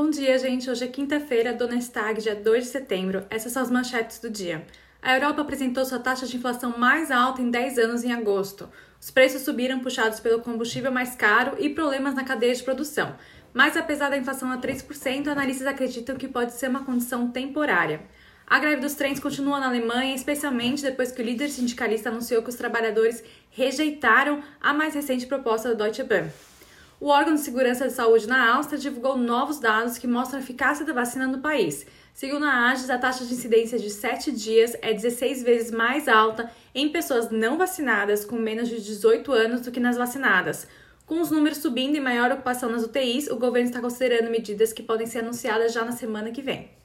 Bom dia, gente. Hoje é quinta-feira, Donnerstag, dia 2 de setembro. Essas são as manchetes do dia. A Europa apresentou sua taxa de inflação mais alta em 10 anos em agosto. Os preços subiram puxados pelo combustível mais caro e problemas na cadeia de produção. Mas apesar da inflação a 3%, analistas acreditam que pode ser uma condição temporária. A greve dos trens continua na Alemanha, especialmente depois que o líder sindicalista anunciou que os trabalhadores rejeitaram a mais recente proposta do Deutsche Bahn. O órgão de segurança de saúde na Áustria divulgou novos dados que mostram a eficácia da vacina no país. Segundo a AGES, a taxa de incidência de 7 dias é 16 vezes mais alta em pessoas não vacinadas com menos de 18 anos do que nas vacinadas. Com os números subindo e maior ocupação nas UTIs, o governo está considerando medidas que podem ser anunciadas já na semana que vem.